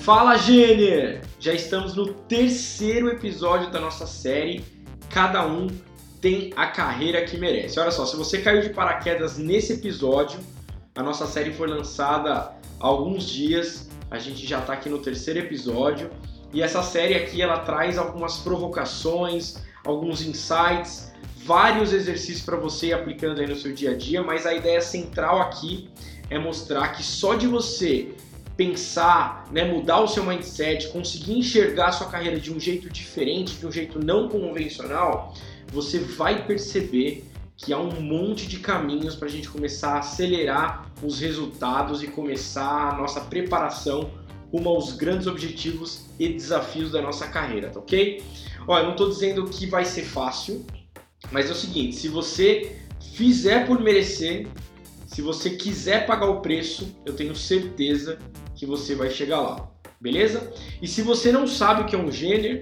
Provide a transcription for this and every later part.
Fala, Gêner! Já estamos no terceiro episódio da nossa série Cada um tem a carreira que merece. Olha só, se você caiu de paraquedas nesse episódio, a nossa série foi lançada há alguns dias, a gente já está aqui no terceiro episódio e essa série aqui ela traz algumas provocações, alguns insights, vários exercícios para você ir aplicando aí no seu dia a dia, mas a ideia central aqui é mostrar que só de você pensar, né, mudar o seu mindset, conseguir enxergar a sua carreira de um jeito diferente, de um jeito não convencional, você vai perceber que há um monte de caminhos para a gente começar a acelerar os resultados e começar a nossa preparação rumo aos grandes objetivos e desafios da nossa carreira, tá ok? Olha, não estou dizendo que vai ser fácil, mas é o seguinte: se você fizer por merecer, se você quiser pagar o preço, eu tenho certeza que você vai chegar lá, beleza? E se você não sabe o que é um gênero,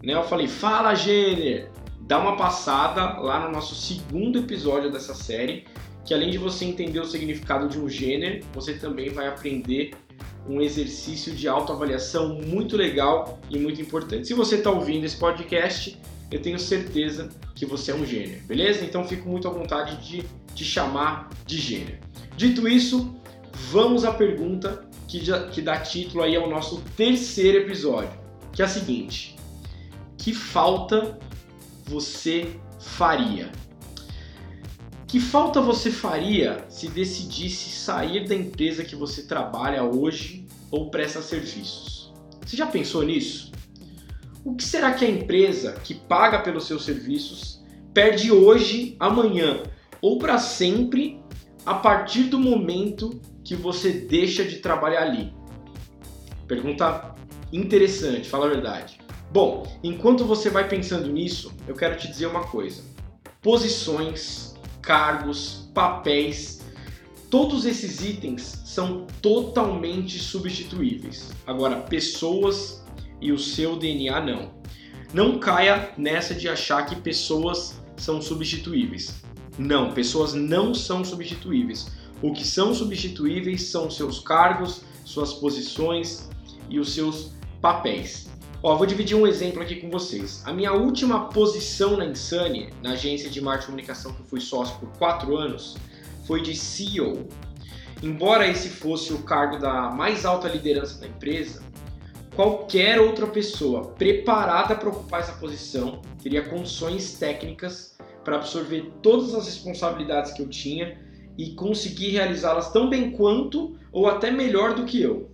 né? Eu falei, fala gênero, dá uma passada lá no nosso segundo episódio dessa série, que além de você entender o significado de um gênero, você também vai aprender um exercício de autoavaliação muito legal e muito importante. Se você está ouvindo esse podcast, eu tenho certeza que você é um gênero, beleza? Então fico muito à vontade de te chamar de gênero. Dito isso, vamos à pergunta que, já, que dá título aí ao nosso terceiro episódio, que é a seguinte: que falta você faria? Que falta você faria se decidisse sair da empresa que você trabalha hoje ou presta serviços? Você já pensou nisso? O que será que a empresa que paga pelos seus serviços perde hoje, amanhã ou para sempre a partir do momento que você deixa de trabalhar ali? Pergunta interessante, fala a verdade. Bom, enquanto você vai pensando nisso, eu quero te dizer uma coisa. Posições, cargos, papéis, todos esses itens são totalmente substituíveis. Agora, pessoas e o seu DNA não. Não caia nessa de achar que pessoas são substituíveis. Não, pessoas não são substituíveis. O que são substituíveis são seus cargos, suas posições e os seus papéis. Ó, vou dividir um exemplo aqui com vocês. A minha última posição na Insane, na agência de marketing e comunicação que eu fui sócio por quatro anos, foi de CEO. Embora esse fosse o cargo da mais alta liderança da empresa, qualquer outra pessoa preparada para ocupar essa posição teria condições técnicas para absorver todas as responsabilidades que eu tinha e conseguir realizá-las tão bem quanto ou até melhor do que eu.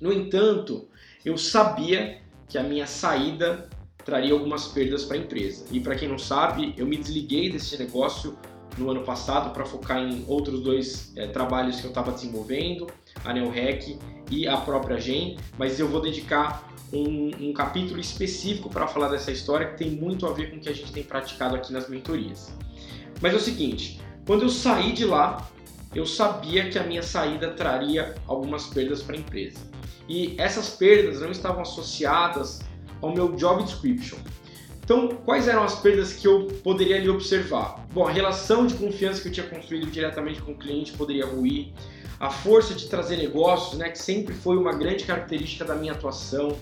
No entanto, eu sabia que a minha saída traria algumas perdas para a empresa. E para quem não sabe, eu me desliguei desse negócio no ano passado para focar em outros dois é, trabalhos que eu estava desenvolvendo, a NeoRec e a própria Gen, mas eu vou dedicar um, um capítulo específico para falar dessa história que tem muito a ver com o que a gente tem praticado aqui nas mentorias. Mas é o seguinte, quando eu saí de lá, eu sabia que a minha saída traria algumas perdas para a empresa. E essas perdas não estavam associadas ao meu job description. Então, quais eram as perdas que eu poderia ali observar? Bom, a relação de confiança que eu tinha construído diretamente com o cliente poderia ruir, a força de trazer negócios, né, que sempre foi uma grande característica da minha atuação,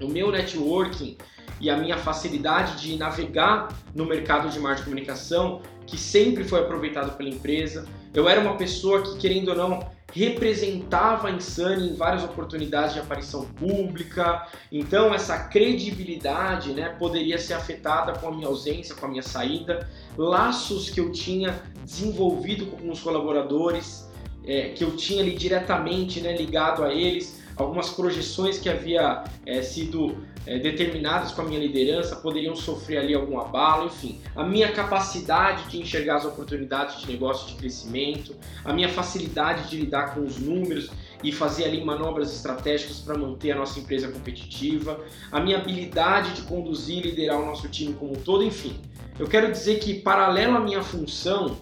o meu networking e a minha facilidade de navegar no mercado de marketing e comunicação, que sempre foi aproveitado pela empresa. Eu era uma pessoa que, querendo ou não, representava a Insane em várias oportunidades de aparição pública. Então, essa credibilidade né, poderia ser afetada com a minha ausência, com a minha saída. Laços que eu tinha desenvolvido com os colaboradores, é, que eu tinha ali diretamente né, ligado a eles, algumas projeções que havia é, sido é, determinadas com a minha liderança poderiam sofrer ali algum abalo, enfim, a minha capacidade de enxergar as oportunidades de negócio de crescimento, a minha facilidade de lidar com os números e fazer ali manobras estratégicas para manter a nossa empresa competitiva, a minha habilidade de conduzir e liderar o nosso time como um todo, enfim. Eu quero dizer que paralelo à minha função,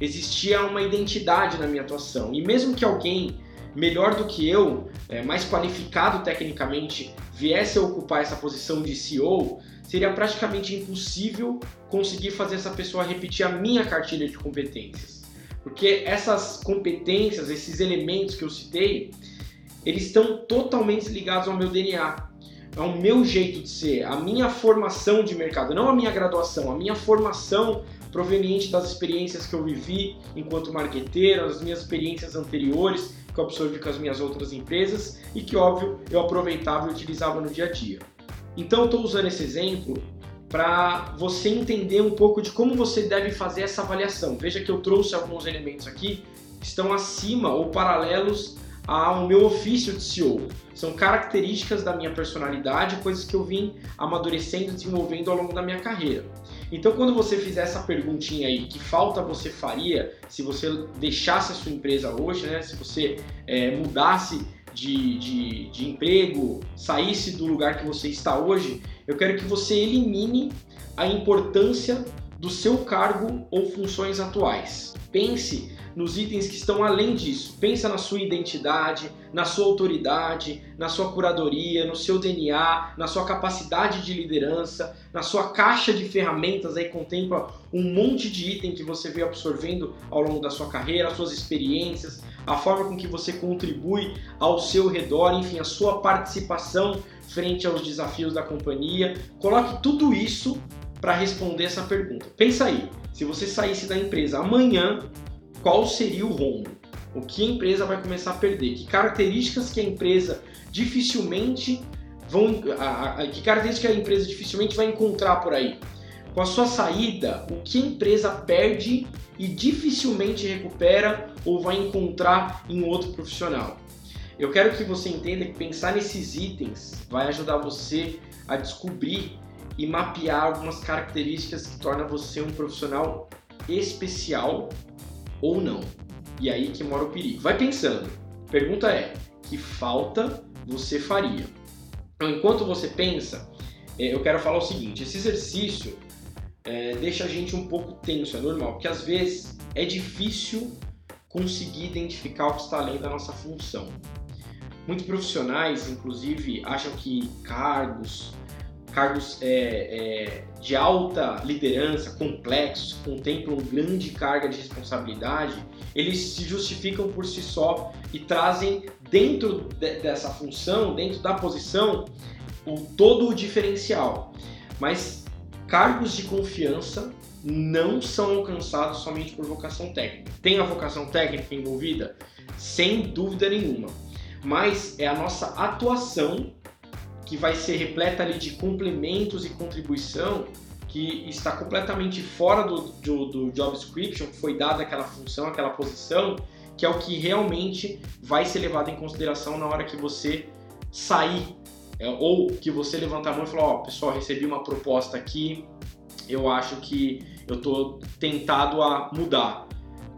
existia uma identidade na minha atuação. E mesmo que alguém melhor do que eu, é, mais qualificado tecnicamente, viesse a ocupar essa posição de CEO, seria praticamente impossível conseguir fazer essa pessoa repetir a minha cartilha de competências. Porque essas competências, esses elementos que eu citei, eles estão totalmente ligados ao meu DNA, ao meu jeito de ser, à minha formação de mercado, não a minha graduação, a minha formação proveniente das experiências que eu vivi enquanto marqueteiro, as minhas experiências anteriores que eu absorvi com as minhas outras empresas e que, óbvio, eu aproveitava e utilizava no dia a dia. Então, estou usando esse exemplo para você entender um pouco de como você deve fazer essa avaliação. Veja que eu trouxe alguns elementos aqui que estão acima ou paralelos ao meu ofício de CEO. São características da minha personalidade, coisas que eu vim amadurecendo e desenvolvendo ao longo da minha carreira. Então, quando você fizer essa perguntinha aí, que falta você faria se você deixasse a sua empresa hoje, né? Se você é, mudasse de, de, de emprego, saísse do lugar que você está hoje, eu quero que você elimine a importância do seu cargo ou funções atuais. Pense nos itens que estão além disso. Pensa na sua identidade, na sua autoridade, na sua curadoria, no seu DNA, na sua capacidade de liderança, na sua caixa de ferramentas aí contempla um monte de item que você veio absorvendo ao longo da sua carreira, as suas experiências, a forma com que você contribui ao seu redor, enfim, a sua participação frente aos desafios da companhia. Coloque tudo isso para responder essa pergunta. Pensa aí, se você saísse da empresa amanhã qual seria o rombo? O que a empresa vai começar a perder? Que características que a empresa dificilmente vão, a, a, que características a empresa dificilmente vai encontrar por aí? Com a sua saída, o que a empresa perde e dificilmente recupera ou vai encontrar em outro profissional? Eu quero que você entenda que pensar nesses itens vai ajudar você a descobrir e mapear algumas características que tornam você um profissional especial ou não. E aí que mora o perigo. Vai pensando. Pergunta é: que falta você faria? Então, enquanto você pensa, é, eu quero falar o seguinte: esse exercício é, deixa a gente um pouco tenso, é normal, porque às vezes é difícil conseguir identificar o que está além da nossa função. Muitos profissionais, inclusive, acham que cargos, cargos é, é, de alta liderança, complexos, contemplam grande carga de responsabilidade, eles se justificam por si só e trazem dentro de, dessa função, dentro da posição, o todo o diferencial. Mas cargos de confiança não são alcançados somente por vocação técnica. Tem a vocação técnica envolvida? Sem dúvida nenhuma. Mas é a nossa atuação que vai ser repleta ali de complementos e contribuição que está completamente fora do, do, do job description, que foi dada aquela função, aquela posição, que é o que realmente vai ser levado em consideração na hora que você sair é, ou que você levantar a mão e falar, ó, oh, pessoal, recebi uma proposta aqui, eu acho que eu estou tentado a mudar.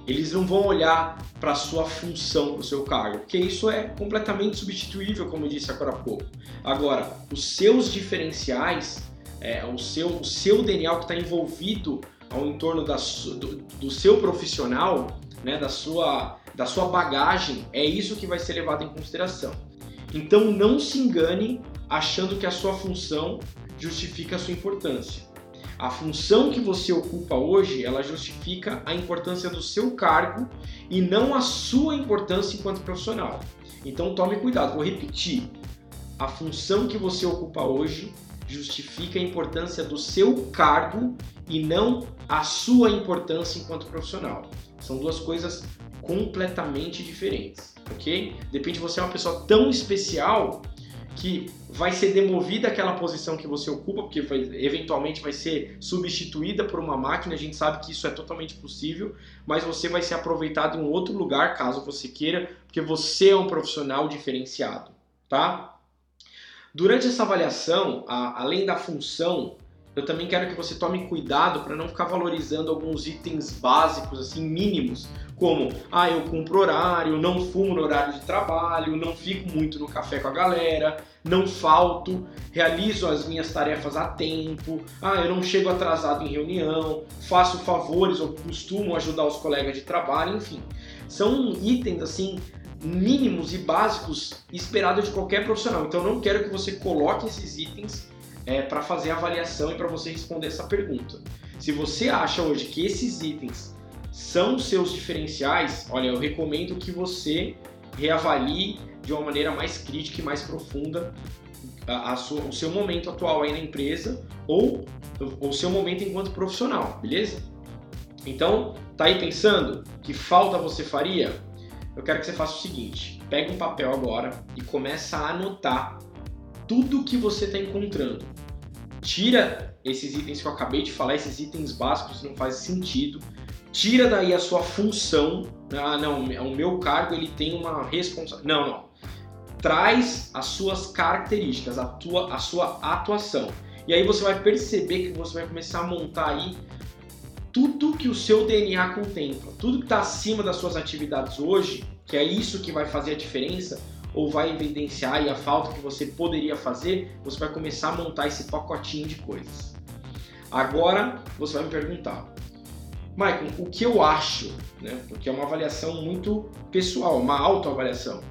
Eles não vão olhar para a sua função, para o seu cargo, porque isso é completamente substituível, como eu disse agora há pouco. Agora, os seus diferenciais, é, o, seu, o seu DNA que está envolvido ao entorno da, do, do seu profissional, né, da, sua, da sua bagagem, é isso que vai ser levado em consideração. Então não se engane achando que a sua função justifica a sua importância. A função que você ocupa hoje, ela justifica a importância do seu cargo e não a sua importância enquanto profissional. Então tome cuidado, vou repetir. A função que você ocupa hoje justifica a importância do seu cargo e não a sua importância enquanto profissional. São duas coisas completamente diferentes, ok? Depende de você é uma pessoa tão especial que vai ser demovida aquela posição que você ocupa, porque vai, eventualmente vai ser substituída por uma máquina, a gente sabe que isso é totalmente possível, mas você vai ser aproveitado em um outro lugar, caso você queira, porque você é um profissional diferenciado, tá? Durante essa avaliação, a, além da função, eu também quero que você tome cuidado para não ficar valorizando alguns itens básicos, assim, mínimos, como, ah, eu cumpro horário, não fumo no horário de trabalho, não fico muito no café com a galera, não falto, realizo as minhas tarefas a tempo, ah, eu não chego atrasado em reunião, faço favores ou costumo ajudar os colegas de trabalho, enfim. São itens, assim, mínimos e básicos esperados de qualquer profissional. Então, não quero que você coloque esses itens é, para fazer a avaliação e para você responder essa pergunta. Se você acha hoje que esses itens são seus diferenciais, olha, eu recomendo que você reavalie de uma maneira mais crítica e mais profunda a, a sua, o seu momento atual aí na empresa ou o seu momento enquanto profissional, beleza? Então, tá aí pensando que falta você faria? Eu quero que você faça o seguinte: pega um papel agora e começa a anotar tudo que você está encontrando. Tira esses itens que eu acabei de falar, esses itens básicos não fazem sentido. Tira daí a sua função. Ah, não, o meu cargo ele tem uma responsabilidade. Não, não. Traz as suas características, a, tua, a sua atuação. E aí você vai perceber que você vai começar a montar aí tudo que o seu DNA contempla, tudo que está acima das suas atividades hoje, que é isso que vai fazer a diferença, ou vai evidenciar a falta que você poderia fazer, você vai começar a montar esse pacotinho de coisas. Agora você vai me perguntar, Michael, o que eu acho, né? Porque é uma avaliação muito pessoal, uma autoavaliação.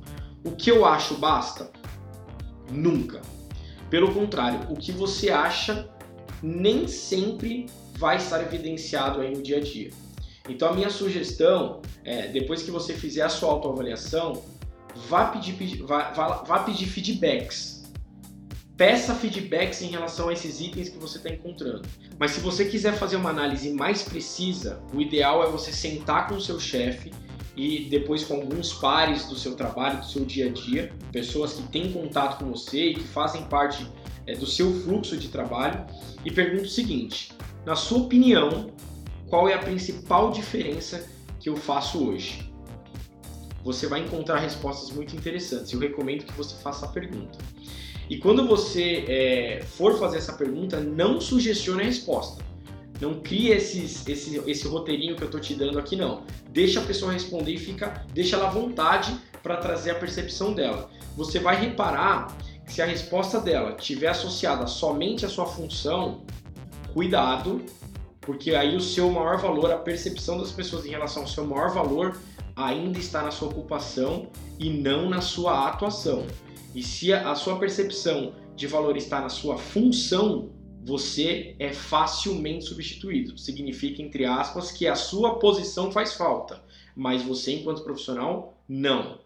O que eu acho basta? Nunca. Pelo contrário, o que você acha nem sempre vai estar evidenciado aí no dia a dia. Então a minha sugestão é, depois que você fizer a sua autoavaliação, vá pedir, vá, vá, vá pedir feedbacks. Peça feedbacks em relação a esses itens que você está encontrando. Mas se você quiser fazer uma análise mais precisa, o ideal é você sentar com o seu chefe e depois com alguns pares do seu trabalho, do seu dia a dia, pessoas que têm contato com você e que fazem parte é, do seu fluxo de trabalho, e pergunta o seguinte: na sua opinião, qual é a principal diferença que eu faço hoje? Você vai encontrar respostas muito interessantes. Eu recomendo que você faça a pergunta. E quando você é, for fazer essa pergunta, não sugestione a resposta. Não crie esses, esse, esse roteirinho que eu estou te dando aqui, não. Deixa a pessoa responder e fica, deixa ela à vontade para trazer a percepção dela. Você vai reparar que se a resposta dela estiver associada somente à sua função, cuidado, porque aí o seu maior valor, a percepção das pessoas em relação ao seu maior valor ainda está na sua ocupação e não na sua atuação. E se a sua percepção de valor está na sua função, você é facilmente substituído. Significa, entre aspas, que a sua posição faz falta, mas você, enquanto profissional, não.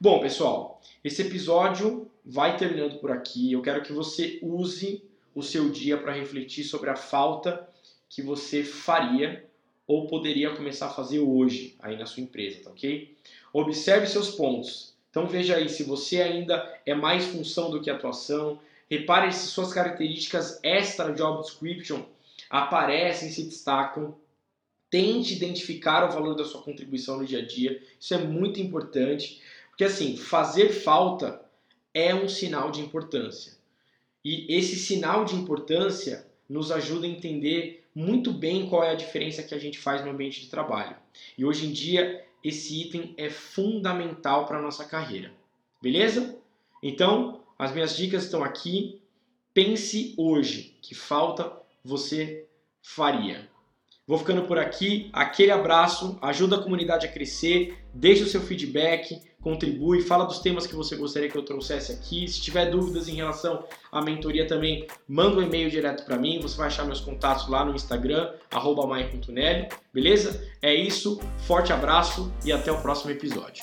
Bom, pessoal, esse episódio vai terminando por aqui. Eu quero que você use o seu dia para refletir sobre a falta que você faria ou poderia começar a fazer hoje aí na sua empresa, tá ok? Observe seus pontos. Então veja aí se você ainda é mais função do que atuação. Repare se suas características extra job description aparecem, se destacam. Tente identificar o valor da sua contribuição no dia a dia. Isso é muito importante, porque assim, fazer falta é um sinal de importância. E esse sinal de importância nos ajuda a entender muito bem qual é a diferença que a gente faz no ambiente de trabalho. E hoje em dia, esse item é fundamental para a nossa carreira. Beleza? Então, as minhas dicas estão aqui. Pense hoje que falta você faria. Vou ficando por aqui. Aquele abraço, ajuda a comunidade a crescer, deixe o seu feedback, contribui, fala dos temas que você gostaria que eu trouxesse aqui. Se tiver dúvidas em relação à mentoria também, manda um e-mail direto para mim. Você vai achar meus contatos lá no Instagram, arroba beleza? É isso, forte abraço e até o próximo episódio.